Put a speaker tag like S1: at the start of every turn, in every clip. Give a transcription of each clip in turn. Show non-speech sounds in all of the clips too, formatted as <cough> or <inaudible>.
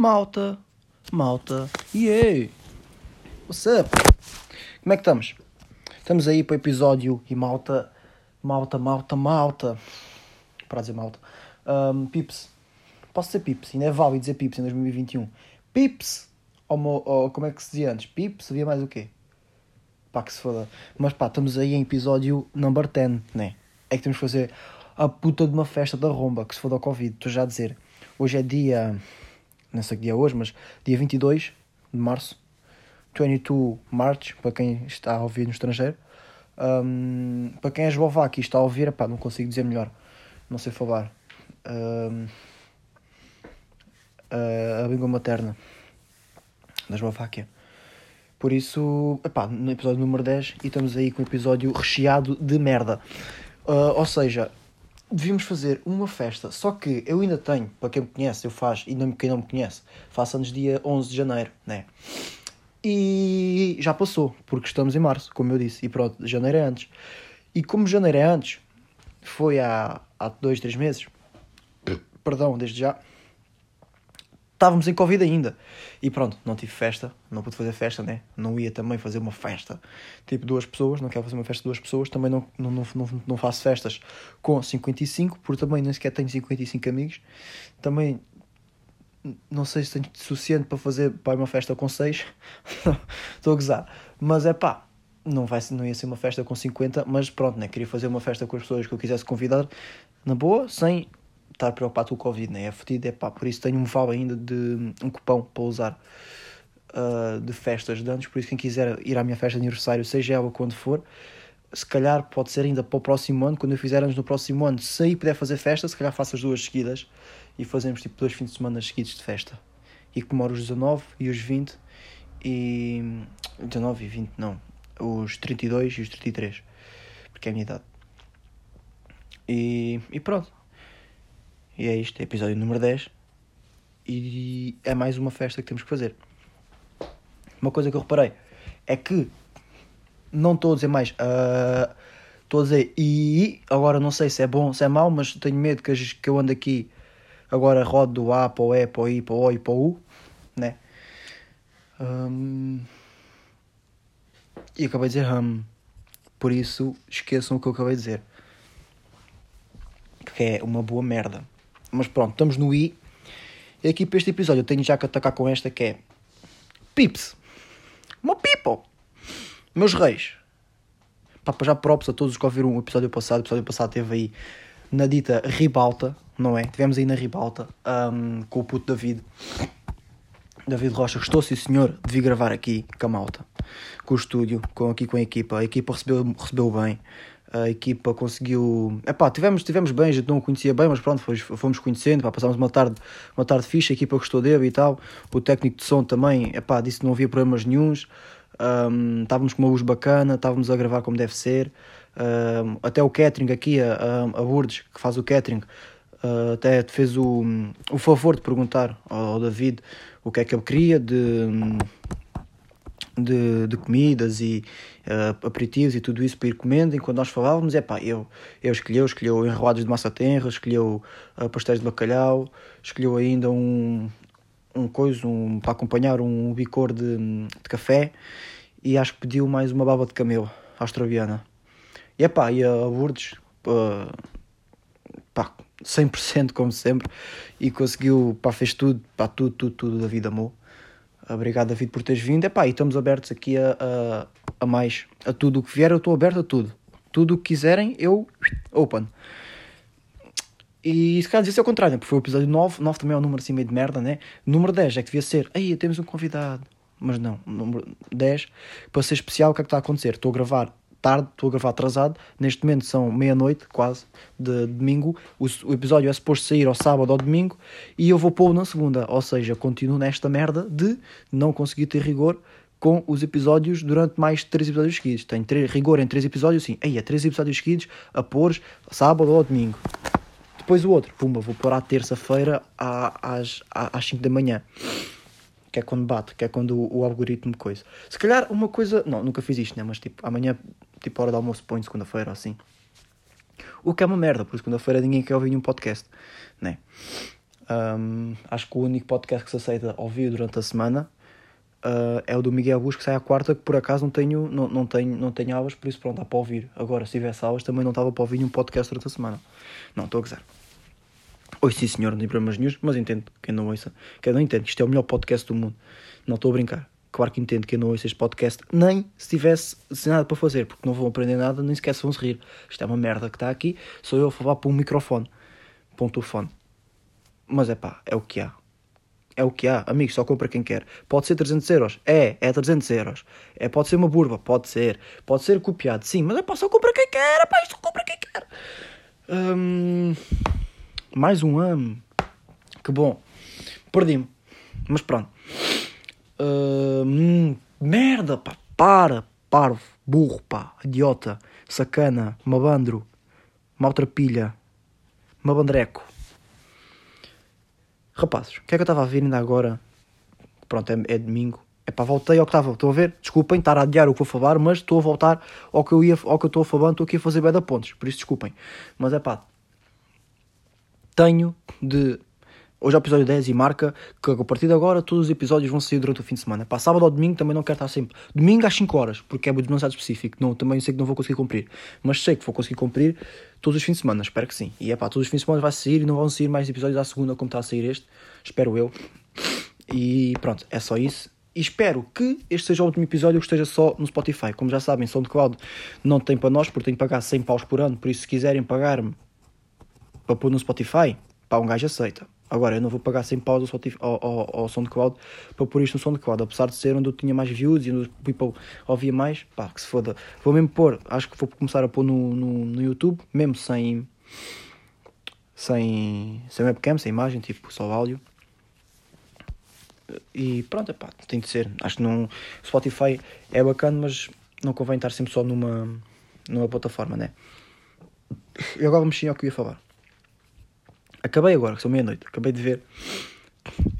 S1: Malta, malta, yeah! What's up? Como é que estamos? Estamos aí para o episódio e malta, malta, malta, malta. Para dizer malta. Um, pips. Posso dizer pips? Ainda é válido dizer pips em 2021. Pips! Ou, ou como é que se dizia antes? Pips? Havia mais o quê? Pá, que se foda. Mas pá, estamos aí em episódio number 10, né? É que temos que fazer a puta de uma festa da romba, que se foda ao Covid. Estou já a dizer. Hoje é dia. Não sei que dia é hoje, mas dia 22 de março. 22 March, para quem está a ouvir no estrangeiro. Um, para quem é eslovaco e está a ouvir, pá, não consigo dizer melhor. Não sei falar. Um, a língua materna da Eslováquia. Por isso, epá, no episódio número 10 e estamos aí com um episódio recheado de merda. Ah, ou seja, devíamos fazer uma festa, só que eu ainda tenho, para quem me conhece, eu faço, e não, quem não me conhece, faço anos dia 11 de janeiro, né? E já passou, porque estamos em março, como eu disse, e pronto, janeiro é antes. E como janeiro é antes, foi há, há dois, três meses, perdão, desde já, estávamos em Covid ainda. E pronto, não tive festa, não pude fazer festa, né? Não ia também fazer uma festa tipo duas pessoas, não quero fazer uma festa de duas pessoas, também não, não, não, não, faço festas com 55, porque também nem sequer tenho 55 amigos. Também não sei se tenho suficiente para fazer para uma festa com 6. <laughs> Estou a gozar. Mas é pá, não, vai, não ia ser uma festa com 50, mas pronto, né? Queria fazer uma festa com as pessoas que eu quisesse convidar, na boa, sem estar preocupado com o Covid, né? É fodido, é pá, por isso tenho um vale ainda de um cupão para usar ah, de festas de anos, por isso quem quiser ir à minha festa de aniversário, seja ela quando for, se calhar pode ser ainda para o próximo ano, quando eu fizer anos no próximo ano, se aí puder fazer festa, se calhar faço as duas seguidas e fazemos tipo dois fins de semana seguidos de festa. E comemoro os 19 e os 20 e 19 e 20 não, os 32 e os 33, porque é a minha idade. E, e pronto. E é isto, é episódio número 10 e é mais uma festa que temos que fazer. Uma coisa que eu reparei é que não estou a dizer mais. ah, Estou a dizer e agora não sei se é bom, se é mau, mas tenho medo que, que eu ando aqui agora rodo do A para o E, para o I, para o O e para o U, né? Hum, e acabei de dizer hum. Por isso esqueçam o que eu acabei de dizer. Que é uma boa merda. Mas pronto, estamos no I. E aqui para este episódio eu tenho já que atacar com esta que é Pips. Uma people. Meus reis. Pá, já props a todos os que ouviram o episódio passado. O episódio passado teve aí na dita Ribalta, não é? Tivemos aí na Ribalta ahm, com o puto David. David Rocha, gostou sim senhor de vir gravar aqui com a malta, com o estúdio, com, aqui com a equipa. A equipa recebeu, recebeu bem, a equipa conseguiu. Epá, tivemos, tivemos bem, a gente não o conhecia bem, mas pronto, fomos, fomos conhecendo, passámos uma tarde, uma tarde fixe, a equipa gostou dele e tal. O técnico de som também, epá, disse que não havia problemas nenhuns. Ahm, estávamos com uma luz bacana, estávamos a gravar como deve ser. Ahm, até o catering aqui, a, a, Lourdes, que faz o catering, ah, até fez o, o favor de perguntar ao David o que é que ele queria de, de, de comidas e ah, aperitivos e tudo isso para ir comendo. Enquanto nós falávamos, é pá, eu, eu escolheu, escolheu enrolados de massa tenra, escolheu ah, pastéis de bacalhau, escolheu ainda um, um coisa um, para acompanhar um licor de, de café e acho que pediu mais uma baba de camelo australiana. E epá, e a Lourdes, pá, pá, 100% como sempre, e conseguiu, pá, fez tudo, pá, tudo, tudo, tudo, David amou. Obrigado, David, por teres vindo. Epá, e estamos abertos aqui a, a, a mais, a tudo o que vier, eu estou aberto a tudo. Tudo o que quiserem, eu, open. E se calhar devia ser o contrário, né? porque foi o episódio 9, 9 também é um número assim meio de merda, né? Número 10 é que devia ser, aí temos um convidado. Mas não, número 10, para ser especial, o que é que está a acontecer? Estou a gravar tarde, estou a gravar atrasado, neste momento são meia-noite, quase, de domingo. O, o episódio é suposto sair ao sábado ou domingo e eu vou pô-lo na segunda. Ou seja, continuo nesta merda de não conseguir ter rigor com os episódios durante mais 3 episódios seguidos. Tenho três- rigor em 3 episódios, sim. Aí, é 3 episódios seguidos a pôr sábado ou domingo. Depois o outro, pumba, vou pôr à terça-feira às, às 5 da manhã. Que é quando bate, que é quando o, o algoritmo coisa. Se calhar uma coisa. Não, nunca fiz isto, né? Mas tipo, amanhã, tipo, hora do almoço, põe segunda-feira assim. O que é uma merda, porque segunda-feira ninguém quer ouvir nenhum podcast, né? Um, acho que o único podcast que se aceita ouvir durante a semana uh, é o do Miguel Bush, que sai à quarta, que por acaso não tenho, não, não tenho, não tenho aulas, por isso pronto, dá para ouvir. Agora, se tivesse aulas, também não estava para ouvir nenhum podcast durante a semana. Não, estou a gozar. Oi, sim senhor, não tem problemas nenhum, mas entendo quem não ouça. Quem não entende, isto é o melhor podcast do mundo. Não estou a brincar. Claro que entendo que eu não ouço este podcast, nem se tivesse sem nada para fazer, porque não vão aprender nada, nem sequer se vão se rir. Isto é uma merda que está aqui, sou eu a falar para um microfone, para um telefone. Mas é pá, é o que há. É o que há, amigos, só compra quem quer. Pode ser 300 euros, é, é 300 euros. É, pode ser uma burba, pode ser. Pode ser copiado, sim, mas é pá, só compra quem quer, é pá, só compra quem quer. Hum, mais um ano. Que bom. Perdi-me. Mas pronto. Hum, merda, pá. Para, parvo, burro, pá. Idiota, sacana, mabandro, maltrapilha, mabandreco. Rapazes, o que é que eu estava a ver ainda agora? Pronto, é, é domingo. É pá, voltei ao que estava. Estão a ver? Desculpem estar a adiar o que vou falar, mas estou a voltar ao que eu ia, ao que eu estou a falar, estou aqui a fazer bem da pontes. Por isso desculpem. Mas é pá, tenho de. Hoje é o episódio 10 e marca que a partir de agora todos os episódios vão sair durante o fim de semana. Para sábado ou domingo também não quero estar sempre. Domingo às 5 horas, porque é demasiado específico. Não, também sei que não vou conseguir cumprir. Mas sei que vou conseguir cumprir todos os fins de semana. Espero que sim. E é pá, todos os fins de semana vai sair e não vão sair mais episódios à segunda como está a sair este. Espero eu. E pronto, é só isso. E espero que este seja o último episódio que esteja só no Spotify. Como já sabem, SoundCloud não tem para nós, porque tenho que pagar 100 paus por ano. Por isso, se quiserem pagar-me para pôr no Spotify, pá, um gajo aceita. Agora, eu não vou pagar 100 paus ao, Spotify, ao, ao, ao SoundCloud para pôr isto no SoundCloud. Apesar de ser onde eu tinha mais views e onde o people ouvia mais, pá, que se foda. Vou mesmo pôr, acho que vou começar a pôr no, no, no YouTube, mesmo sem, sem, sem webcam, sem imagem, tipo, só áudio. E pronto, pá, tem de ser. Acho que não. Spotify é bacana, mas não convém estar sempre só numa, numa plataforma, né? E agora mexi ao que eu ia falar. Acabei agora, que são meia-noite, acabei de ver.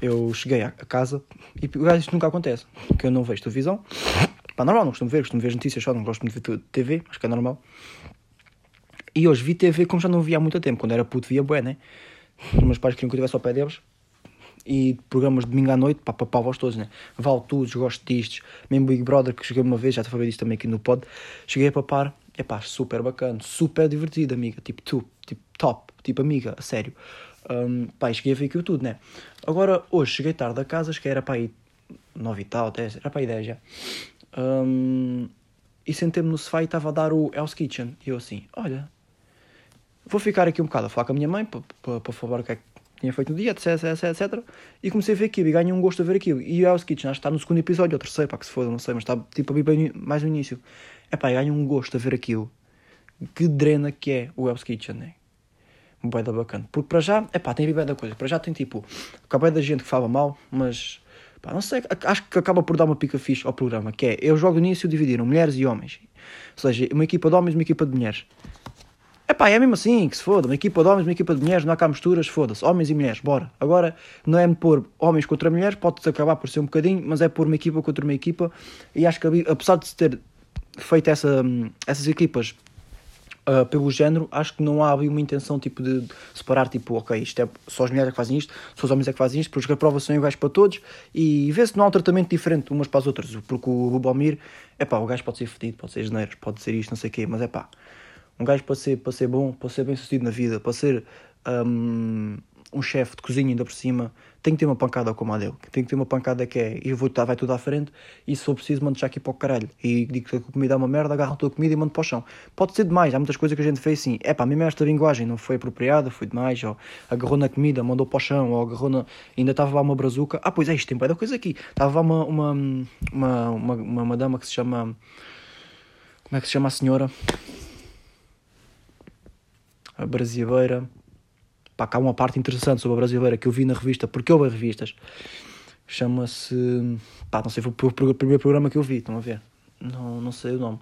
S1: Eu cheguei à casa e isto nunca acontece, que eu não vejo televisão. Pá, normal, não costumo ver, costumo ver as notícias só, não gosto muito de ver TV, acho que é normal. E hoje vi TV como já não via há muito tempo, quando era puto via bué, né? Os meus pais queriam que eu estivesse ao pé deles. E programas de domingo à noite, pá, para vós todos, né? Vale tudo, gosto distos. Mesmo Big Brother, que cheguei uma vez, já te falei disto também aqui no pod. Cheguei a papar, é pá, super bacana, super divertido, amiga. Tipo, tu, tipo, top, tipo, amiga, a sério. Um, pá, cheguei a ver aquilo tudo, né? Agora, hoje, cheguei tarde a casa, acho que era para aí 9 e tal, 10, era para aí 10 já. Um, e sentei-me no sofá e estava a dar o Hell's Kitchen. E eu assim, olha, vou ficar aqui um bocado a falar com a minha mãe para, para, para falar o que é que tinha feito no dia, etc, etc, etc. E comecei a ver aquilo e ganhei um gosto a ver aquilo. E o Hell's Kitchen, acho que está no segundo episódio, ou terceiro, pá, que se foda, não sei, mas está tipo a bem mais no início. É pá, ganho um gosto a ver aquilo. Que drena que é o Hell's Kitchen, né? Bué da bacana. Porque para já, é pá, tem bué da coisa. Para já tem tipo, acabei da gente que fala mal, mas pá, não sei, acho que acaba por dar uma pica fixe ao programa, que é, eu jogo no início dividiram mulheres e homens. Ou seja, uma equipa de homens e uma equipa de mulheres. É pá, é mesmo assim, que se foda. Uma equipa de homens, uma equipa de mulheres, não há cá misturas, foda-se. Homens e mulheres, bora. Agora, não é pôr homens contra mulheres, pode acabar por ser um bocadinho, mas é pôr uma equipa contra uma equipa. E acho que, apesar de se ter feito essa, essas equipas uh, pelo género, acho que não há ali uma intenção tipo de separar, tipo, ok, isto é só as mulheres é que fazem isto, só os homens é que fazem isto, porque as provas são iguais para todos e vê se não há um tratamento diferente umas para as outras, porque o Lubomir, é pá, o gajo pode ser fedido, pode ser janeiro, pode ser isto, não sei o quê, mas é pá, um gajo para ser, para ser bom, para ser bem sucedido na vida, para ser um, um chefe de cozinha ainda por cima, tem que ter uma pancada como a dele. Tem que ter uma pancada que é, eu vou estar, vai tudo à frente, e se for preciso, mando já aqui para o caralho. E digo que a comida é uma merda, agarro a tua comida e mando para o chão. Pode ser demais, há muitas coisas que a gente fez assim, é pá, mesmo esta linguagem não foi apropriada, foi demais, ou agarrou na comida, mandou para o chão, ou agarrou na. ainda estava lá uma brazuca. Ah, pois é, isto tem da coisa aqui. Estava lá uma, uma, uma, uma, uma, uma dama que se chama. Como é que se chama a senhora? A brasileira Pá, uma parte interessante sobre a brasileira que eu vi na revista, porque eu vi revistas. Chama-se. Pá, não sei, foi o primeiro programa que eu vi, estão a ver? Não, não sei o nome.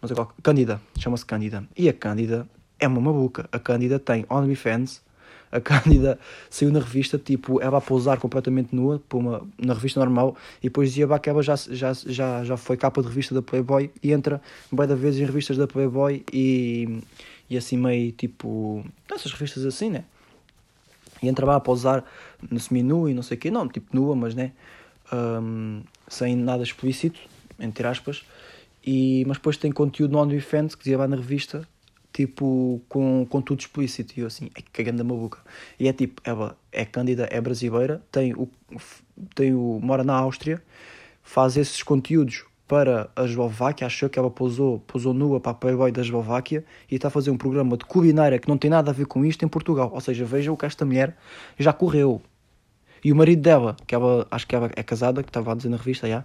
S1: Mas é qual... Cândida, chama-se Cândida. E a Cândida é uma maluca. A Cândida tem OnlyFans. A Cândida saiu na revista, tipo, ela a pousar completamente nua, por uma, na revista normal, e depois dizia que ela já, já, já, já foi capa de revista da Playboy e entra bem da vez em revistas da Playboy e, e assim meio tipo. essas revistas assim, né? E entrava a pausar no semi-nu e não sei o quê, não, tipo nua, mas né, um, sem nada explícito, entre aspas. E, mas depois tem conteúdo no OnlyFans que dizia lá na revista, tipo, com conteúdo explícito. E eu assim, é cagando a boca. E é tipo, ela é cândida, é brasileira, tem o, tem o, mora na Áustria, faz esses conteúdos para a Eslováquia, achou que ela pousou, pousou nua para a Playboy da Eslováquia e está a fazer um programa de culinária que não tem nada a ver com isto em Portugal. Ou seja, vejam que esta mulher já correu. E o marido dela, que ela, acho que ela é casada, que estava a dizer na revista, já,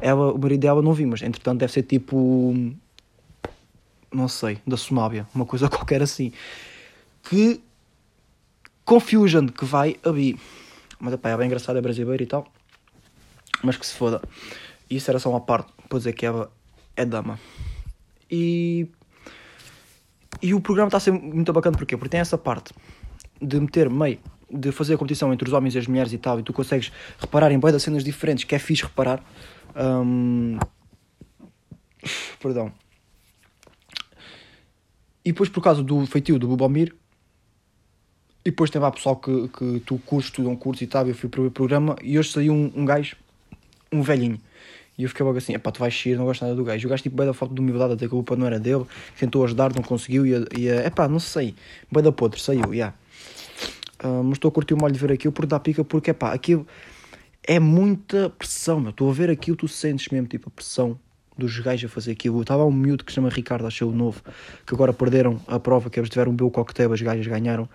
S1: ela, o marido dela não vi, mas entretanto deve ser tipo, não sei, da Somália, uma coisa <laughs> qualquer assim. Que Confusion que vai abrir. Mas epá, é bem engraçado, é brasileiro e tal. Mas que se foda. Isso era só uma parte, para dizer que ela é dama. E. E o programa está a ser muito bacana porquê? Porque tem essa parte de meter meio, de fazer a competição entre os homens e as mulheres e tal, e tu consegues reparar em boas cenas diferentes, que é fixe reparar. Um... <laughs> Perdão. E depois, por causa do feitio do Bubomir, e depois tem lá pessoal que, que tu curtes, tu não curtes e tal, eu fui para o programa, e hoje saiu um, um gajo, um velhinho, e eu fiquei logo assim, epá, tu vais sair, não gosto nada do gajo. O gajo tipo, bem da foto de humildade, até que a culpa não era dele, tentou ajudar, não conseguiu, e, e epá, não sei, bem da podre, saiu, já. Yeah. Uh, mas estou a curtir o molho de ver aquilo por dar pica, porque, epá, aquilo é muita pressão, meu. Estou a ver aquilo, tu sentes mesmo, tipo, a pressão dos gajos a fazer aquilo. Estava um miúdo que se chama Ricardo, achei o novo, que agora perderam a prova, que eles tiveram um belo coquetel, as gajas ganharam,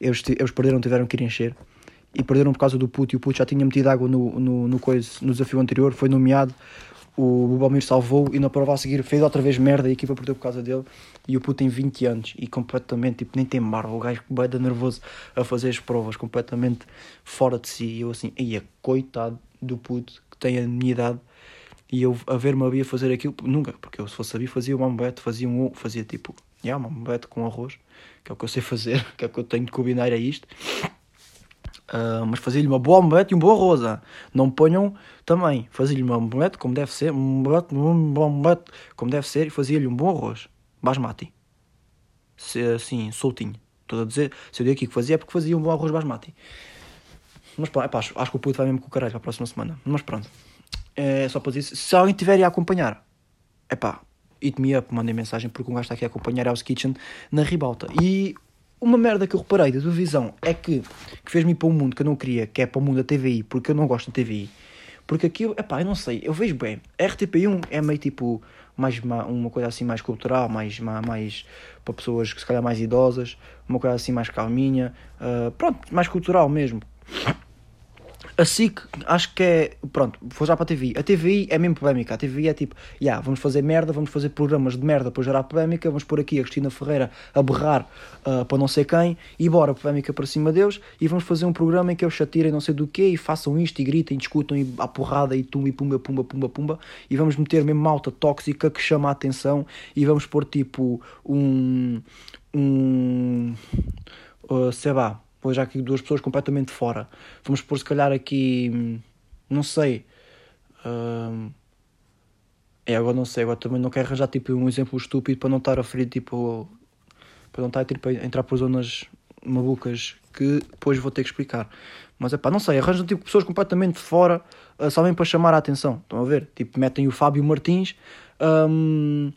S1: eles, eles perderam, tiveram que ir encher. E perderam por causa do puto, e o puto já tinha metido água no, no, no, coisa, no desafio anterior, foi nomeado, o Bubomir salvou e na prova a seguir fez outra vez merda e a equipa perdeu por causa dele. E o puto tem 20 anos e completamente, tipo, nem tem barba. O gajo vai dar nervoso a fazer as provas, completamente fora de si. E eu assim, ia coitado do puto que tem a minha idade e eu a ver-me a fazer aquilo, nunca, porque eu se fosse a fazia uma omelete, fazia um fazia tipo, yeah, uma omelete com arroz, que é o que eu sei fazer, <laughs> que é o que eu tenho de combinar a isto. Uh, mas fazia-lhe uma boa omelete e um bom. Ah. Não ponham também. Fazia-lhe uma omelete como deve ser, um omelete, um omelete como deve ser e fazia-lhe um bom arroz. Basmati. Se, assim, soltinho. Estou a dizer, se eu digo aqui que fazia é porque fazia um bom arroz basmati. Mas pronto, epá, acho, acho que o puto vai mesmo com o caralho para a próxima semana. Mas pronto. É só para dizer, se alguém tiver a acompanhar, é pá, hit me up, mandem mensagem porque um gajo está aqui a acompanhar House Kitchen na ribalta. E uma merda que eu reparei da televisão é que, que fez-me ir para um mundo que eu não queria, que é para o mundo da TVI, porque eu não gosto da TVI. Porque aquilo, é pá, eu não sei, eu vejo bem. A RTP1 é meio tipo mais uma, uma coisa assim mais cultural, mais, mais, mais para pessoas que se calhar mais idosas, uma coisa assim mais calminha, uh, pronto, mais cultural mesmo. A SIC, acho que é. Pronto, vou já para a TVI. A TVI é mesmo polémica. A TVI é tipo, já, yeah, vamos fazer merda, vamos fazer programas de merda para gerar polémica, vamos pôr aqui a Cristina Ferreira a berrar uh, para não sei quem, e bora, polémica para cima deles, e vamos fazer um programa em que eles chatirem não sei do quê, e façam isto, e gritem, e discutam, e a porrada, e tum, e pumba, pumba, pumba, pumba, e vamos meter mesmo malta tóxica que chama a atenção, e vamos pôr tipo um. um. Uh, sei lá pôs já aqui duas pessoas completamente fora. Vamos pôr se calhar aqui, não sei. Uh, é, agora não sei, agora também não quero arranjar tipo um exemplo estúpido para não estar a ferir tipo. para não estar tipo, a entrar por zonas malucas que depois vou ter que explicar. Mas é pá, não sei, arranjam tipo pessoas completamente fora, uh, só vêm para chamar a atenção. Estão a ver? Tipo, metem o Fábio Martins. Um,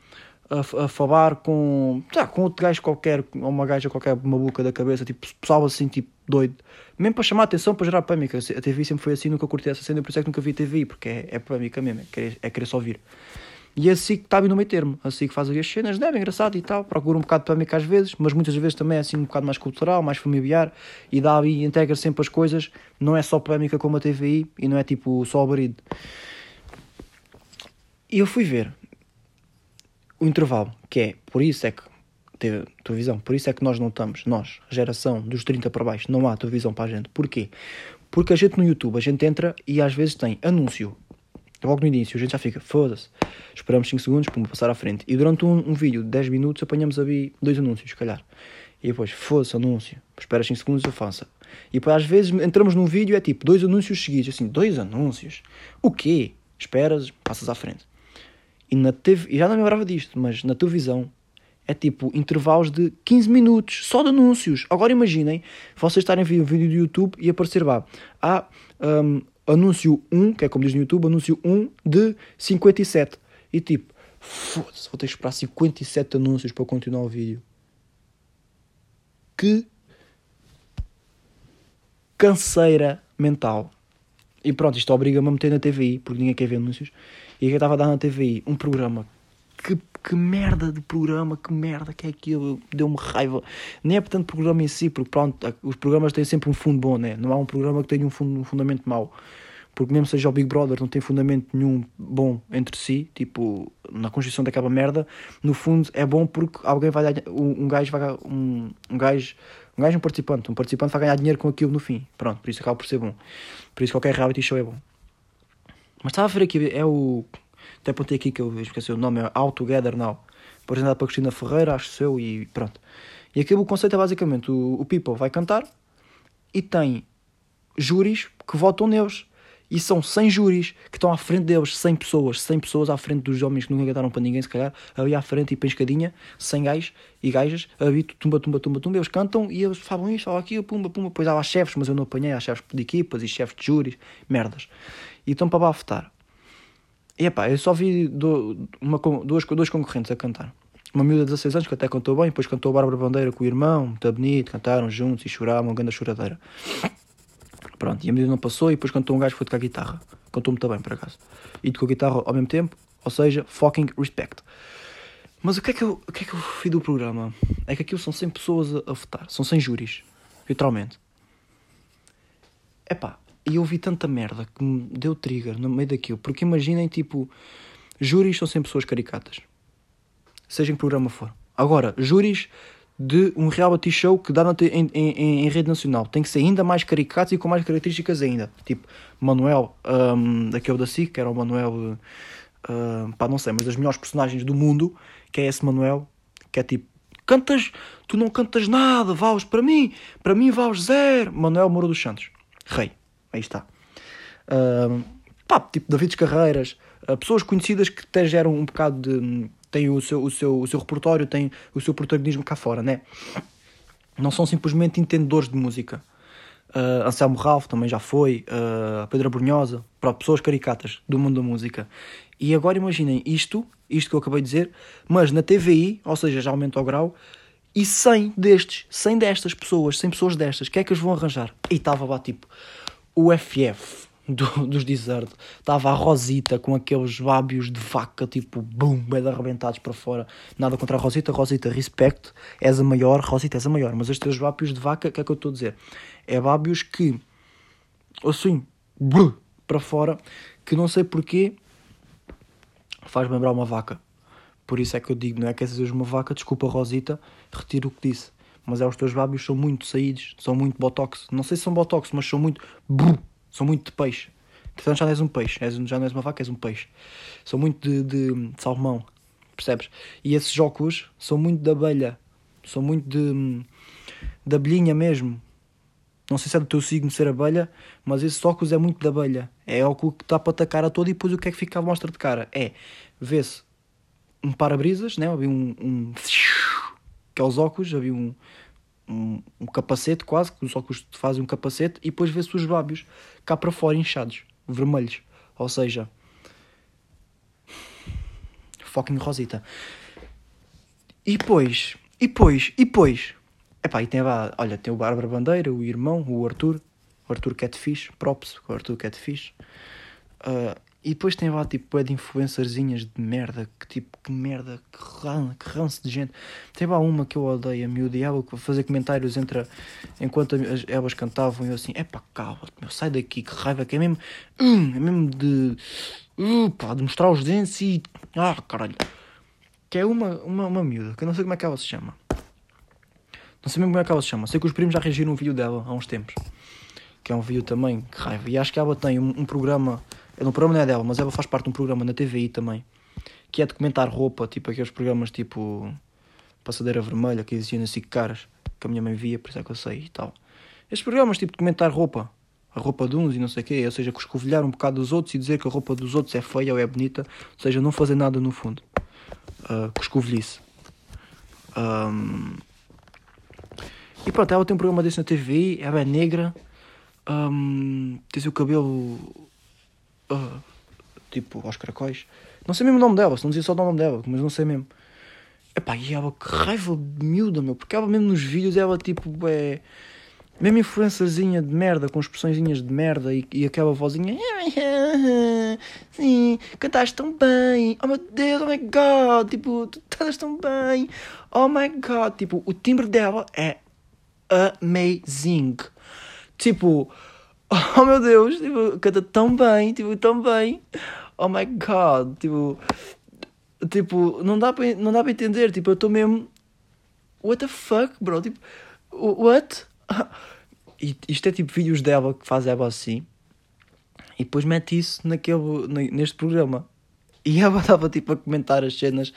S1: a, a falar com, tá, com outro gajo qualquer, ou uma gaja qualquer maluca da cabeça, tipo, pessoal assim, tipo, doido. Mesmo para chamar a atenção, para gerar polémica. A TV sempre foi assim, nunca curti essa cena, por isso é que nunca vi TV, porque é, é polémica mesmo, é querer, é querer só ouvir. E assim que está no meio termo, assim que faz as cenas, é engraçado e tal, procura um bocado de polémica às vezes, mas muitas vezes também é assim um bocado mais cultural, mais familiar, e dá e integra sempre as coisas, não é só polémica como a TVI, e não é tipo só o barido. E eu fui ver, o intervalo, que é, por isso é que teve televisão, por isso é que nós não estamos, nós, geração dos 30 para baixo, não há televisão para a gente. Porquê? Porque a gente no YouTube, a gente entra e às vezes tem anúncio. Logo no início, a gente já fica, foda-se. Esperamos 5 segundos para passar à frente. E durante um, um vídeo de 10 minutos apanhamos ali dois anúncios, se calhar. E depois, foda-se, anúncio. Esperas 5 segundos, eu faço. E depois às vezes entramos num vídeo é tipo, dois anúncios seguidos. Assim, dois anúncios? O quê? Esperas, passas à frente. E, na TV, e já não me lembrava disto, mas na televisão é tipo intervalos de 15 minutos só de anúncios. Agora imaginem vocês estarem a ver um vídeo do YouTube e aparecer lá. Há um, anúncio 1, que é como diz no YouTube, anúncio 1 de 57. E tipo, foda-se, vou ter que esperar 57 anúncios para continuar o vídeo. Que canseira mental. E pronto, isto obriga-me a meter na TVI, porque ninguém quer ver anúncios. E eu estava a dar na TVI um programa. Que, que merda de programa, que merda que é aquilo, deu-me raiva. Nem é portanto programa em si, porque pronto, os programas têm sempre um fundo bom, né? Não há um programa que tenha um, fundo, um fundamento mau. Porque mesmo seja o Big Brother, não tem fundamento nenhum bom entre si, tipo, na construção daquela merda, no fundo é bom porque alguém vai dar, um, um gajo vai um, um gajo um gajo um participante, um participante vai ganhar dinheiro com aquilo no fim. Pronto, por isso acaba por ser bom. Por isso qualquer reality show é bom. Mas estava a ver aqui, é o. Até apontei aqui que eu esqueci o nome, é All Together Now. Apresentado para Cristina Ferreira, acho seu, e pronto. E aqui o conceito é basicamente: o, o People vai cantar e tem júris que votam neles. E são 100 júris que estão à frente deles, 100 pessoas, 100 pessoas à frente dos homens que nunca cantaram para ninguém, se calhar, ali à frente e pescadinha, 100 gajos e gajas, ali tumba, tumba, tumba, tumba, eles cantam e eles falam isto, falam aquilo, pumba, pumba, depois há lá chefes, mas eu não apanhei, há chefes de equipas e chefes de júris, merdas. E estão para bafetar. E epá, eu só vi do, uma, duas, dois concorrentes a cantar. Uma miúda de 16 anos que até cantou bem, depois cantou a Bárbara Bandeira com o irmão, muito bonito, cantaram juntos e choravam, uma grande choradeira. Pronto, e a medida não passou e depois cantou um gajo que foi tocar guitarra. Cantou muito bem, por acaso. E tocou guitarra ao mesmo tempo, ou seja, fucking respect. Mas o que é que eu, o que é que eu vi do programa? É que aquilo são 100 pessoas a, a votar, são 100 júris, literalmente. Epá, e eu vi tanta merda que me deu trigger no meio daquilo, porque imaginem, tipo, júris são 100 pessoas caricatas, seja em que programa for. Agora, júris de um reality show que dá em, em, em, rede nacional. Tem que ser ainda mais caricatos e com mais características ainda. Tipo, Manuel, um, daquele da SIC, que era o Manuel, uh, pá, não sei, mas das melhores personagens do mundo, que é esse Manuel, que é tipo, cantas, tu não cantas nada, vales para mim, para mim vales zero. Manuel Moura dos Santos, rei, aí está. Um, pá, tipo, David Carreiras, uh, pessoas conhecidas que até geram um bocado de tem o seu, o seu, o seu repertório, tem o seu protagonismo cá fora, né? Não são simplesmente entendedores de música. Uh, Anselmo Ralph também já foi, uh, Pedro Brunhosa, para pessoas caricatas do mundo da música. E agora imaginem isto, isto que eu acabei de dizer, mas na TVI, ou seja, já aumenta o grau, e 100 destes, 100 destas pessoas, 100 pessoas destas, que é que eles vão arranjar? E estava lá tipo o FF, do, dos Desert. Estava a Rosita com aqueles lábios de vaca, tipo, bum, bem arrebentados para fora. Nada contra a Rosita, Rosita, respect, és a maior, Rosita, és a maior. Mas estes lábios de vaca, o que é que eu estou a dizer? É lábios que, assim, bum, para fora, que não sei porquê, faz lembrar uma vaca. Por isso é que eu digo, não é que sejas uma vaca, desculpa Rosita, retiro o que disse. Mas é os teus lábios são muito saídos, são muito botox. Não sei se são botox, mas são muito. Brum, Sou muito de peixe. Portanto, já não és um peixe. És, já não és uma vaca, és um peixe. Sou muito de, de, de salmão. Percebes? E esses óculos são muito de abelha. São muito de, de abelhinha mesmo. Não sei se é do teu signo ser abelha, mas esse óculos é muito de abelha. É óculos que está para atacar a toda e depois o que é que fica à mostra de cara? É, vê-se um para-brisas, né? um, um... que é os óculos, havia um, um, um, capacete quase, que os óculos fazem um capacete, e depois vê-se os lábios cá para fora inchados, vermelhos. Ou seja, fucking Rosita. E depois, e depois, e depois. Epá, e tem, olha, tem o Bárbara Bandeira, o irmão, o Arthur, o Arthur Catfish, props, o Arthur Catfish. Uh, e depois tem lá tipo de influencerzinhas de merda, que tipo, que merda, que, ran, que ranço de gente. Tem lá uma que eu odeio, a miúda, e ela fazer comentários entre enquanto as, elas cantavam e eu assim, é pá, cala meu, sai daqui, que raiva, que é mesmo, hum, é mesmo de, uh, de mostrar os dentes e, ah, caralho. Que é uma, uma, uma miúda, que eu não sei como é que ela se chama. Não sei mesmo como é que ela se chama, sei que os primos já reagiram um vídeo dela há uns tempos. Que é um vídeo também, que raiva. E acho que ela tem um, um programa no programa não é dela, mas ela faz parte de um programa na TVI também, que é de comentar roupa, tipo aqueles programas tipo Passadeira Vermelha que existiam SIC Caras, que a minha mãe via, por isso é que eu sei e tal. Estes programas tipo de comentar roupa, a roupa de uns e não sei o quê, ou seja, escovilhar um bocado dos outros e dizer que a roupa dos outros é feia ou é bonita, ou seja, não fazer nada no fundo. Uh, escovilhice. Um, e pronto, ela tem um programa desse na TV, ela é negra, um, tem o cabelo uh, tipo aos caracóis. Não sei mesmo o nome dela, se não dizia só o nome dela, mas não sei mesmo. Epá, e ela que raiva miúda, meu, porque ela mesmo nos vídeos, ela tipo é. Mesmo influencerzinha de merda, com expressõezinhas de merda e, e aquela vozinha. <laughs> Sim, cantaste tão bem. Oh meu Deus, oh my god. Tipo, tu estás tão bem. Oh my god. Tipo, o timbre dela é amazing. Tipo, oh meu Deus, tipo, canta tão bem, tipo, tão bem. Oh my god. Tipo, tipo não dá para não dá para entender. Tipo, eu estou mesmo. What the fuck, bro? Tipo, what? <laughs> E isto é tipo vídeos dela que faz ela assim. E depois mete isso naquele, neste programa. E ela <laughs> estava tipo a comentar as cenas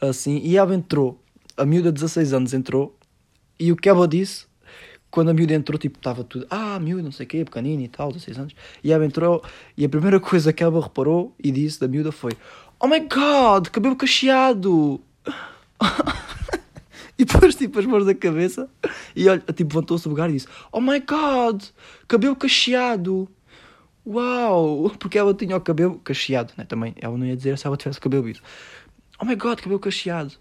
S1: assim. E ela entrou. A miúda de 16 anos entrou. E o que ela disse, quando a miúda entrou, tipo, estava tudo. Ah, miúda, não sei o quê, pequenina e tal, 16 anos. E ela entrou. E a primeira coisa que ela reparou e disse da miúda foi: Oh my god, cabelo cacheado! <laughs> E depois, tipo, as mãos da cabeça e olha, tipo, levantou-se do lugar e disse: Oh my god, cabelo cacheado. Uau! Porque ela tinha o cabelo cacheado, né? Também ela não ia dizer se ela tivesse o cabelo liso. Oh my god, cabelo cacheado.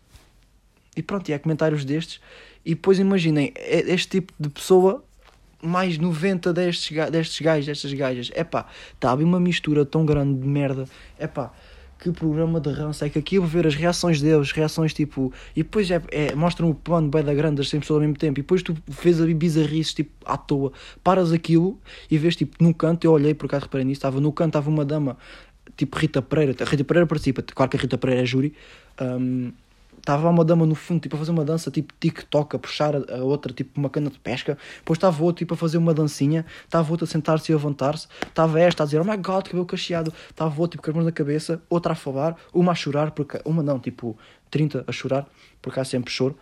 S1: E pronto, e há comentários destes. E depois imaginem, é este tipo de pessoa, mais 90 destes, destes gajos, destas gajas. É pá, está ali uma mistura tão grande de merda. É pá que programa de ranço é que aqui eu vou ver as reações deles, reações tipo. E depois é, é, mostram o plano bem da grande das 100 pessoas ao mesmo tempo. E depois tu vês ali bizarrices tipo à toa. Paras aquilo e vês tipo no canto. Eu olhei por cá, reparei nisso. Estava no canto, estava uma dama tipo Rita Pereira. A Rita Pereira participa, claro que a Rita Pereira é júri. Um, Estava uma dama no fundo, tipo, a fazer uma dança tipo TikTok, a puxar a, a outra, tipo, uma cana de pesca. Depois estava outro, tipo, a fazer uma dancinha. Estava outro a sentar-se e a levantar-se. Estava esta a dizer, oh my god, cabelo cacheado. Estava outro, tipo, com as mãos na cabeça. Outra a falar. Uma a chorar, porque... Uma não, tipo, 30 a chorar, porque há sempre choro.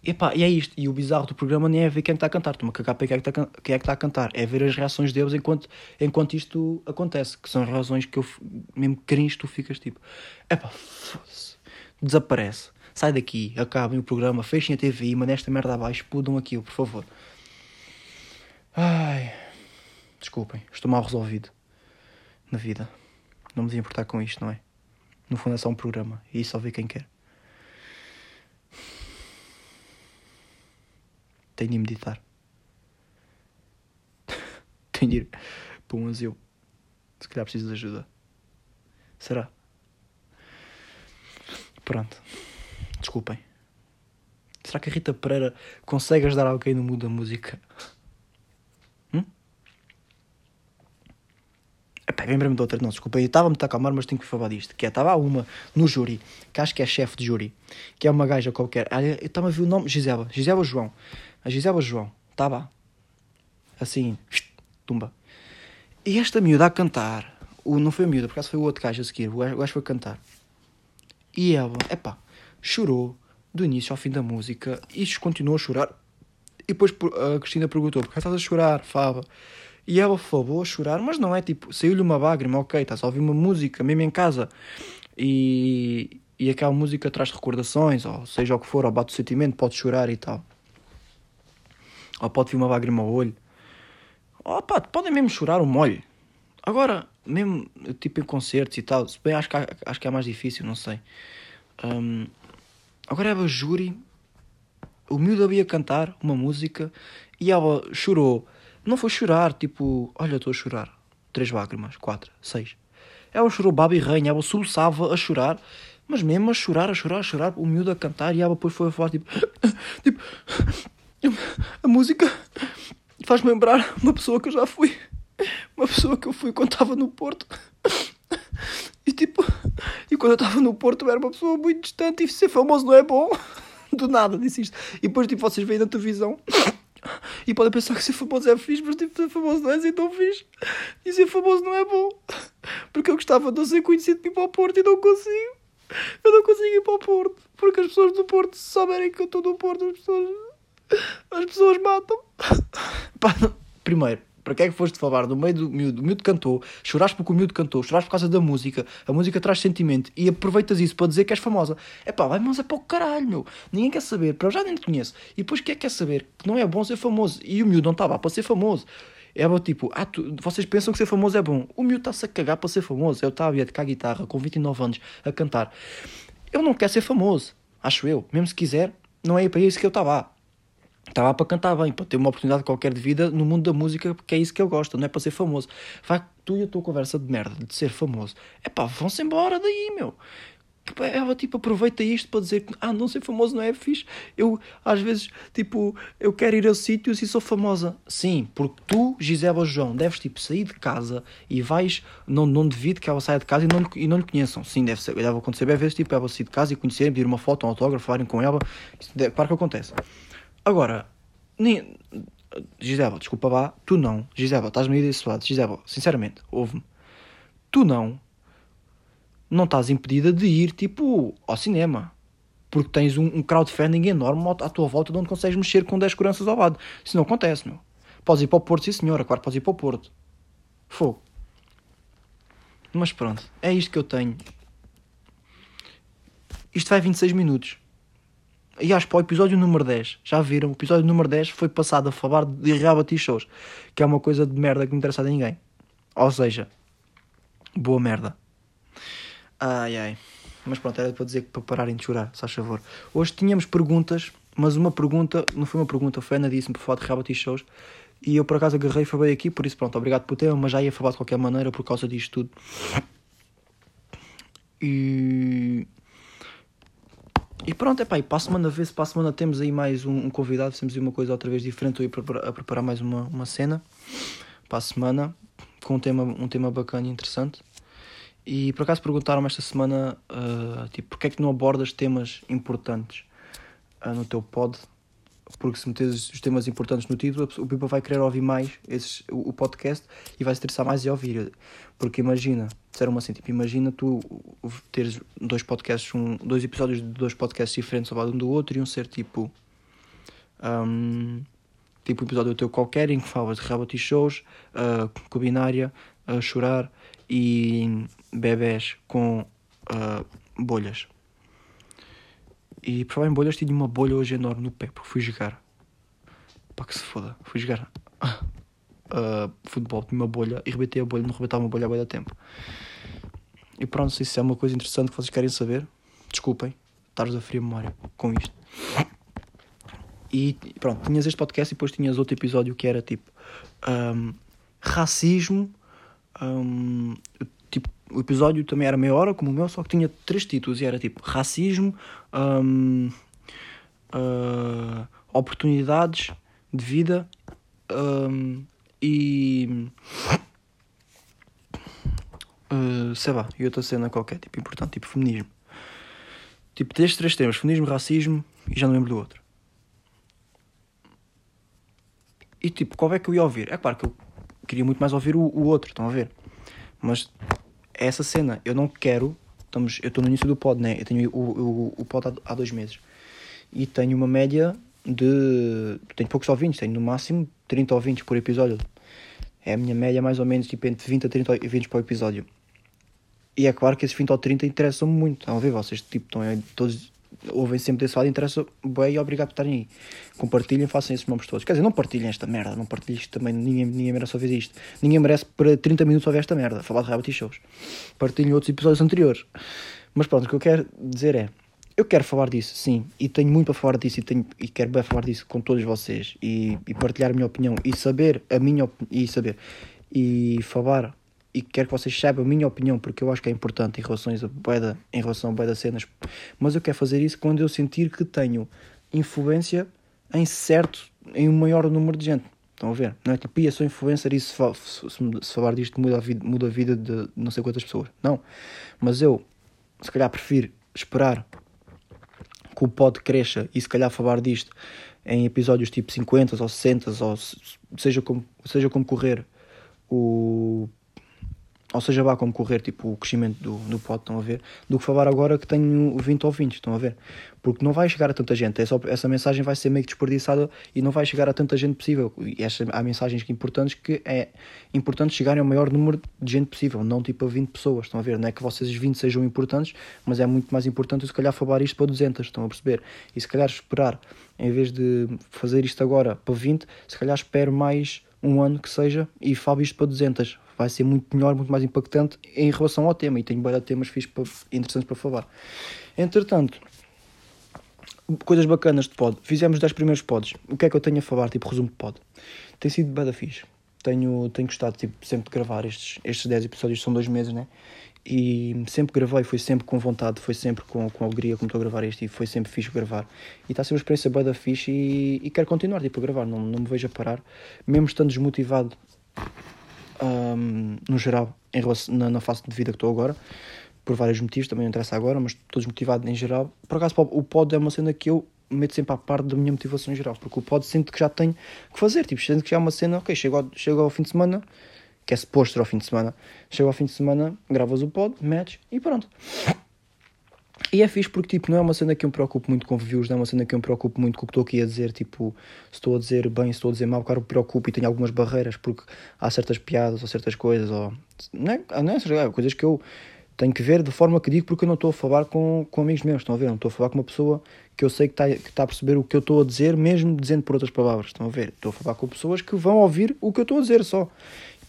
S1: E, pá, e é isto. E o bizarro do programa nem é ver quem é está a cantar. Estou-me a cagar para quem é que está, quem é está a cantar. É ver as reações deles enquanto, enquanto isto acontece. Que são as razões que eu, mesmo cringe, tu ficas tipo, é foda-se desaparece. Sai daqui, acabem o programa, fechem a TV e mandem esta merda abaixo, pudam aquilo, por favor. Ai, desculpem, estou mal resolvido na vida. Não me devia importar com isto, não é? No fundo é só um programa e só vê quem quer. Tenho de meditar. <laughs> Tenho de ir para um asilo. Se calhar preciso de ajuda. Será? Pronto. Desculpem. Será que a Rita Pereira consegue ajudar alguém no mundo da música? Hum? Epá, lembrei-me de outra. Não, desculpa, eu estava-me a acalmar, mas tenho que falar disto. Que é, estava uma no júri, que acho que é chefe de júri, que é uma gaja qualquer. Eu estava a ver o nome, Gisela. Gisela João. A Gisela João. Estava. Assim, tumba. E esta miúda a cantar. O, não foi a miúda, por acaso foi o outro gajo a seguir. O gajo foi a cantar. E ela, epá, chorou do início ao fim da música e continuou a chorar. E depois a Cristina perguntou: Porquê estás a chorar, Fava? E ela falou a chorar, mas não é tipo, saiu-lhe uma lágrima, ok, estás a ouvir uma música, mesmo em casa, e, e aquela música traz recordações, ou seja o que for, ou bate o sentimento, pode chorar e tal. Ou pode vir uma lágrima ao olho. Ou podem mesmo chorar o molho. Agora, mesmo tipo em concertos e tal, se bem acho que, acho que é mais difícil, não sei. Um, agora ela júri, o miúdo havia cantar uma música e ela chorou. Não foi chorar, tipo, olha, estou a chorar. Três lágrimas, quatro, seis. Ela chorou baba e ranha, ela soluçava a chorar, mas mesmo a chorar, a chorar, a chorar, o miúdo a cantar e ela depois foi a falar, tipo, <laughs> tipo, <laughs> a música faz-me lembrar uma pessoa que eu já fui uma pessoa que eu fui quando estava no Porto. E tipo, e quando eu estava no Porto era uma pessoa muito distante e ser famoso não é bom. Do nada disse isto. E depois tipo, vocês veem na televisão e podem pensar que ser famoso é fixe, mas tipo, ser famoso não é assim tão fixe. E ser famoso não é bom. Porque eu gostava de ser conhecido de ir para o Porto e não consigo. Eu não consigo ir para o Porto. Porque as pessoas do Porto, se souberem que eu estou no Porto, as pessoas, as pessoas matam. Pá, primeiro, Para que é que foste falar no meio do miúdo? O miúdo cantou, choraste porque o miúdo cantou, choraste por causa da música, a música traz sentimento e aproveitas isso para dizer que és famosa. É pá, vai, mas é para o caralho, meu. Ninguém quer saber, para eu já nem te conheço. E depois quem é que quer saber que não é bom ser famoso? E o miúdo não estava para ser famoso. É tipo, ah, tu, vocês pensam que ser famoso é bom. O miúdo está-se a cagar para ser famoso. Eu estava a tocar guitarra com 29 anos a cantar. Eu não quero ser famoso, acho eu. Mesmo se quiser, não é para isso que eu estava. Estava para cantar bem, para ter uma oportunidade qualquer de vida no mundo da música, porque é isso que eu gosto, não é para ser famoso. Vai, tu e a tua conversa de merda de ser famoso. É pá, vão-se embora daí, meu. Ela, tipo, aproveita isto para dizer que, ah, não ser famoso não é fixe. Eu, às vezes, tipo, eu quero ir a sítios e sou famosa. Sim, porque tu, Gisela João, deves, tipo, sair de casa e vais, não, não devido que ela saia de casa e não, e não lhe conheçam. Sim, deve, ser, deve acontecer bem vezes, tipo, ela sair de casa e conhecer, pedir uma foto, um autógrafo, falarem com ela. Isso, claro que acontece. Agora, nem... Gisela, desculpa lá, tu não. Gisela, estás-me aí desse lado. Gisela, sinceramente, ouve-me. Tu não. Não estás impedida de ir, tipo, ao cinema. Porque tens um, um crowdfunding enorme à tua volta de onde consegues mexer com 10 seguranças ao lado. Isso não acontece, meu. Podes ir para o Porto, sim senhora, claro, podes ir para o Porto. Fogo. Mas pronto, é isto que eu tenho. Isto vai 26 minutos. E acho para o episódio número 10, já viram? O episódio número 10 foi passado a falar de reality shows, que é uma coisa de merda que não interessa a ninguém. Ou seja, boa merda. Ai ai. Mas pronto, era para dizer que para pararem de chorar, se faz favor. Hoje tínhamos perguntas, mas uma pergunta, não foi uma pergunta, foi Ana disse-me para falar de reality shows. E eu por acaso agarrei e falei aqui, por isso pronto, obrigado por tema, mas já ia falar de qualquer maneira por causa disto tudo. E e pronto, é pá, e para a semana, se para a semana temos aí mais um, um convidado, temos aí uma coisa outra vez diferente, estou a preparar mais uma, uma cena para a semana, com um tema, um tema bacana e interessante. E por acaso perguntaram-me esta semana, uh, tipo, porque é que não abordas temas importantes uh, no teu pod? Porque se meteres os temas importantes no título, o Pipa vai querer ouvir mais esses, o, podcast e vai se interessar mais em ouvir. Porque imagina, disseram-me assim, tipo, imagina tu teres dois podcasts, um, dois episódios de dois podcasts diferentes ao lado um do outro e um ser tipo. Um, tipo um episódio teu qualquer em que falas de reality shows, uh, binária, uh, chorar e bebés com uh, bolhas. E por falar em bolhas, tinha uma bolha hoje enorme no pé, porque fui jogar. Pá, que se foda. Fui jogar uh, futebol, tinha uma bolha e rebentei a bolha, não rebentava uma bolha há bem tempo. E pronto, se isso é uma coisa interessante que vocês querem saber, desculpem, estar-vos a fria memória com isto. E pronto, tinhas este podcast e depois tinhas outro episódio que era tipo um, racismo. Um, o episódio também era meia hora, como o meu, só que tinha três títulos e era tipo racismo, uh, oportunidades de vida um, e uh, sei lá, e outra cena qualquer, tipo importante, tipo feminismo. Tipo, destes três temas, feminismo, racismo e já não lembro do outro. E tipo, qual é que eu ia ouvir? É claro que eu queria muito mais ouvir o, o outro, estão a ver? Mas essa cena, eu não quero. Estamos, eu estou no início do pod, né? Eu tenho o, o, o pod há, há dois meses e tenho uma média de. Tenho poucos ouvintes, tenho no máximo 30 ouvintes por episódio. É a minha média mais ou menos tipo entre 20 a 30 ouvintes por episódio. E é claro que esses 20 ou 30 interessam muito. Estão a ver? Vocês tipo, estão aí, todos ouvem sempre desse lado, interessa bem e obrigado por estarem aí. Compartilhem, façam esses nomes todos. Quer dizer, não partilhem esta merda, não partilhem isto também, ninguém, ninguém merece ouvir isto. Ninguém merece para 30 minutos ouvir esta merda, falar de reality shows. Partilhem outros episódios anteriores. Mas pronto, o que eu quero dizer é, eu quero falar disso, sim, e tenho muito para falar disso e, tenho, e quero bem falar disso com todos vocês e, e partilhar a minha opinião e saber a minha e saber e falar e quero que vocês saibam a minha opinião, porque eu acho que é importante em relação a boeda, em relação a cenas, mas eu quero fazer isso quando eu sentir que tenho influência em certo, em um maior número de gente. Estão a ver? Não é tipo, ia sou influencer e se, se, se, falar disto muda a, vida, muda a vida de não sei quantas pessoas. Não. Mas eu, se calhar, prefiro esperar que o pod cresça e se calhar falar disto em episódios tipo 50 ou 60 ou seja como, seja como correr o ou seja, vá como correr tipo, o crescimento do, do pod, estão a ver, do que falar agora que tenho 20 ouvintes, estão a ver? Porque não vai chegar a tanta gente, é só, essa mensagem vai ser meio que desperdiçada e não vai chegar a tanta gente possível. E esta, há mensagens importantes que é importante chegarem ao maior número de gente possível, não tipo a 20 pessoas, estão a ver? Não é que vocês 20 sejam importantes, mas é muito mais importante se calhar falar isto para 200, estão a perceber? E se calhar esperar, em vez de fazer isto agora para 20, se calhar espero mais um ano que seja e falo isto para 200 vai ser muito melhor, muito mais impactante em relação ao tema. E tenho vários temas fixos para, interessantes para falar. Entretanto, coisas bacanas de pod. Fizemos 10 primeiros pods. O que é que eu tenho a falar? Tipo, resumo de pod. Tem sido bada fixe. Tenho, tenho gostado tipo, sempre de gravar estes, estes 10 episódios, são dois meses, né? E sempre gravei, foi sempre com vontade, foi sempre com, com alegria como estou a gravar este e foi sempre fixe gravar. E está a ser uma experiência bada fixe e, e quero continuar tipo, a gravar, não, não me vejo a parar. Mesmo estando desmotivado um, no geral, em relação, na, na fase de vida que estou agora, por vários motivos, também não interessa agora, mas estou desmotivado em geral. Por acaso, o pod é uma cena que eu meto sempre à parte da minha motivação em geral, porque o pod sinto que já tenho que fazer, tipo, sinto que já é uma cena, ok, chego ao, chego ao fim de semana, que é suposto ao fim de semana, chego ao fim de semana, gravas o pod, metes e pronto. E é fixe porque, tipo, não é uma cena que eu me preocupo muito com views, não é uma cena que eu me preocupo muito com o que estou aqui a dizer, tipo, se estou a dizer bem, se estou a dizer mal, claro, me preocupo e tenho algumas barreiras porque há certas piadas ou certas coisas, ou... Não é, não é, é coisas que eu tenho que ver de forma que digo porque eu não estou a falar com, com amigos meus, estão a ver? Não estou a falar com uma pessoa que eu sei que está, que está a perceber o que eu estou a dizer, mesmo dizendo por outras palavras, estão a ver? Estou a falar com pessoas que vão ouvir o que eu estou a dizer só.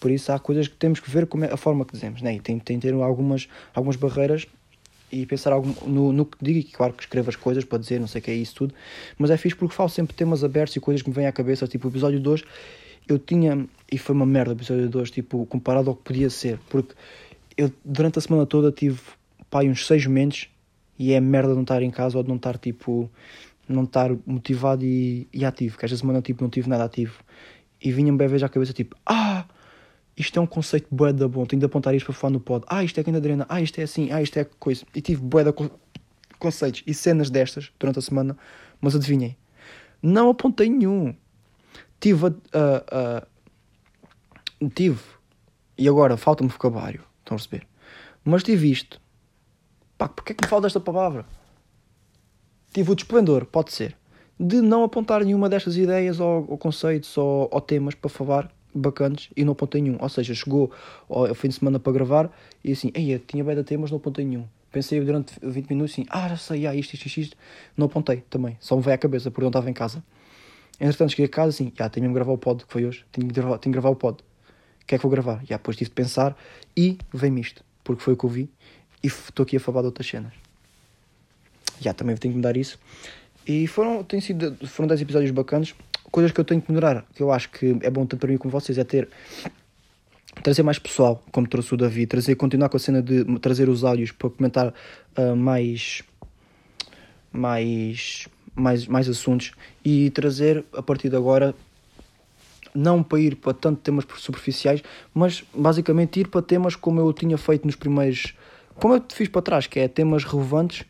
S1: Por isso há coisas que temos que ver como é a forma que dizemos, né? E tem, tem ter algumas, algumas barreiras e pensar algum, no, no que digo, e claro que escrevo as coisas para dizer, não sei o que é isso tudo, mas é fixe porque falo sempre temas abertos e coisas que me vêm à cabeça, tipo o episódio 2, eu tinha, e foi uma merda o episódio 2, tipo, comparado ao que podia ser, porque eu durante a semana toda tive, pai, uns 6 momentos, e é merda não estar em casa ou de não estar, tipo, não estar motivado e, e ativo, que esta semana, tipo, não tive nada ativo, e vinha-me bem ver à cabeça, tipo, ah isto é um conceito bué da bom, tenho de apontar isto para falar no pod. Ah, isto é quem drena, ah, isto é assim, ah, isto é coisa. E tive bué da conceitos e cenas destas durante a semana, mas adivinhei. Não apontei nenhum. Tive, uh, uh, tive, e agora falta-me vocabulário, estão a perceber? Mas tive isto. Pá, porque é que me falta esta palavra? Tive o desplendor, pode ser, de não apontar nenhuma destas ideias ou, ou conceitos ou, ou temas para falar bacanas e não apontei nenhum. Ou seja, chegou ao fim de semana para gravar e assim, ei, tinha bem da ter, mas não apontei nenhum. Pensei durante 20 minutos assim, ah, já sei, ah, isto, isto, isto, isto. Não apontei também, só me veio à cabeça porque não estava em casa. Entretanto, cheguei a casa assim, já, tenho de gravar o pod, que foi hoje, tenho de gravar, tenho de gravar o pod. O que é que vou gravar? Já, depois tive de pensar e veio-me isto, porque foi o que eu vi e estou aqui a falar de outras cenas. Já, também tenho que mudar isso. E foram, tem sido, foram 10 episódios bacanas coisas que eu tenho que melhorar, que eu acho que é bom tanto para mim como vocês, é ter trazer mais pessoal, como trouxe o Davi, trazer, continuar com a cena de trazer os áudios para comentar uh, mais, mais, mais, mais assuntos e trazer a partir de agora não para ir para tanto temas superficiais, mas basicamente ir para temas como eu tinha feito nos primeiros, como eu fiz para trás, que é temas relevantes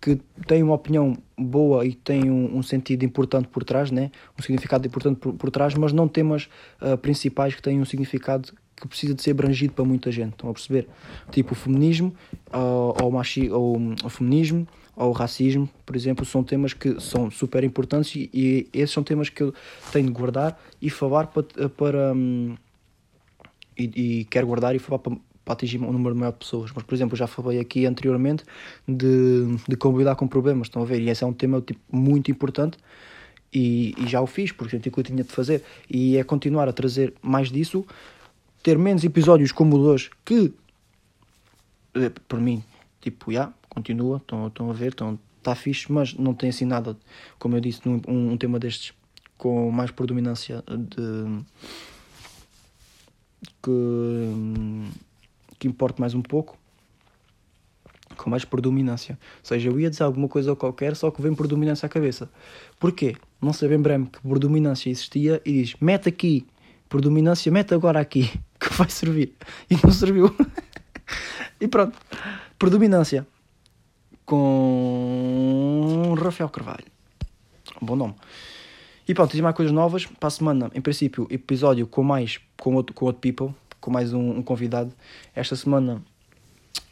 S1: que tem uma opinião boa e tem um, um, sentido importante por trás, né? um significado importante por, por trás, mas não temas uh, principais que têm um significado que precisa de ser abrangido para muita gente. Estão a perceber? Tipo o feminismo, uh, ou, machi, ou o feminismo, ou o racismo, por exemplo, são temas que são super importantes e, e esses são temas que eu tenho de guardar e falar para. para um, e, e quero guardar e falar para, para atingir um número maior de pessoas. Mas, por exemplo, já falei aqui anteriormente de, de como lidar com problemas, estão a ver? E esse é um tema tipo, muito importante e, e já o fiz, porque senti que eu tinha de fazer. E é continuar a trazer mais disso, ter menos episódios como o hoje, que, eh, por mim, tipo, já, continua, estão, estão a ver, estão, está fixe, mas não tem assim nada, como eu disse, num, um, um tema destes com mais predominância de que que importe mais um pouco, com mais predominância. Ou seja, eu ia dizer alguma coisa qualquer, só que vem predominância à cabeça. Porquê? Não sei bem que predominância existia e diz: mete aqui, predominância, mete agora aqui, <laughs> que vai servir. E não serviu. <laughs> e pronto. Predominância. Com Rafael Carvalho. Bom nome. E pronto, tem mais coisas novas. Para a semana, em princípio, episódio com mais, com outro, com outro people com mais um, um convidado. Esta semana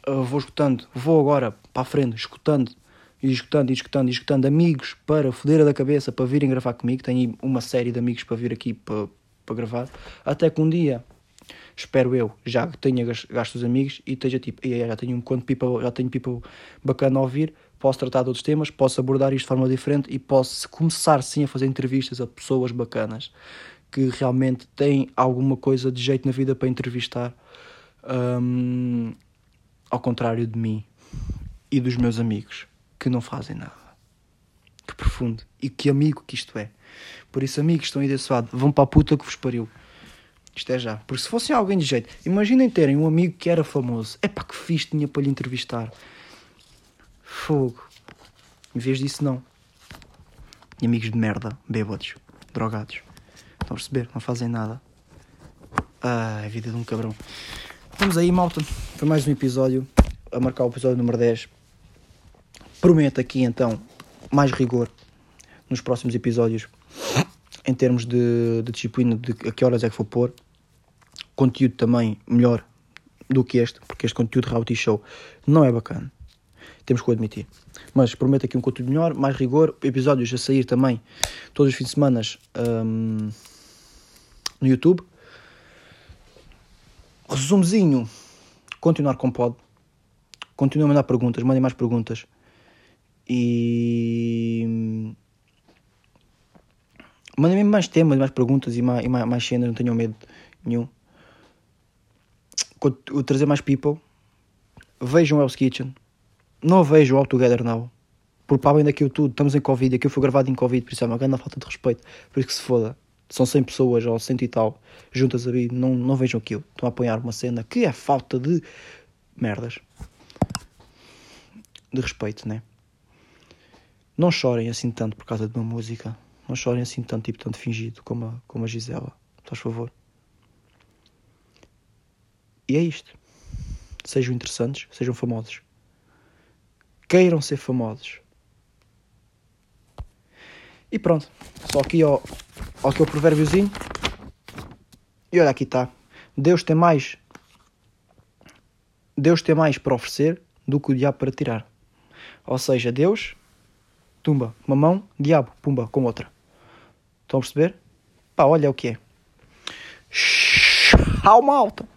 S1: uh, vou escutando, vou agora para a frente, escutando e escutando e escutando e escutando amigos para foder da cabeça para virem gravar comigo. Tenho uma série de amigos para vir aqui para, para gravar. Até que um dia, espero eu, já tenha gasto os amigos e esteja tipo, já tenho um quanto people, já tenho people bacana a ouvir, posso tratar de outros temas, posso abordar isto de forma diferente e posso começar sim a fazer entrevistas a pessoas bacanas que realmente têm alguma coisa de jeito na vida para entrevistar. Um, ao contrário de mim e dos meus amigos que não fazem nada. Que profundo. E que amigo que isto é. Por isso, amigos, estão aí desse lado. Vão para a puta que vos pariu. Isto é já. Porque se fosse alguém de jeito, imaginem terem um amigo que era famoso. É pá, que fiz tinha para lhe entrevistar. Fogo. Em vez disso, não. E amigos de merda, bêbados, drogados. Estão a perceber? Não fazem nada. Ah, a vida de um cabrão. Vamos aí, malta. Foi mais um episódio. A marcar o episódio número 10. Prometo aqui então mais rigor nos próximos episódios em termos de, de disciplina de a que horas é que vou pôr. Conteúdo também melhor do que este, porque este conteúdo de reality show não é bacana. Temos que o admitir. Mas prometo aqui um conteúdo melhor, mais rigor, episódios a sair também todos os fins de semana um, no YouTube. Resumozinho, continuar com pod. Continuem a mandar perguntas, mandem mais perguntas. E mandem-me mais temas, mais perguntas e mais, e mais, mais cenas, não tenham medo nenhum. O trazer mais people. Vejam Hell's Kitchen. Não vejam All Together Now. Porque para além daquilo tudo, estamos em Covid. Aquilo foi gravado em Covid, por isso é uma grande falta de respeito. Por isso que se foda. São 100 pessoas ou 100 e tal juntas ali. Não, não vejam aquilo. Estão a apoiar uma cena que é falta de merdas. De respeito, né? Não chorem assim tanto por causa de uma música. Não chorem assim tanto, tipo, tanto fingido como a, como a Gisela. Faz favor. E é isto. Sejam interessantes, sejam famosos. Queiram ser famosos. E pronto. Só aqui ó, ó aqui o provérbiozinho. E olha aqui está. Deus tem mais. Deus tem mais para oferecer do que o diabo para tirar. Ou seja, Deus tumba, uma mão, diabo, pumba, com outra. Estão a perceber? Pá, olha o que é. Tchau, malta!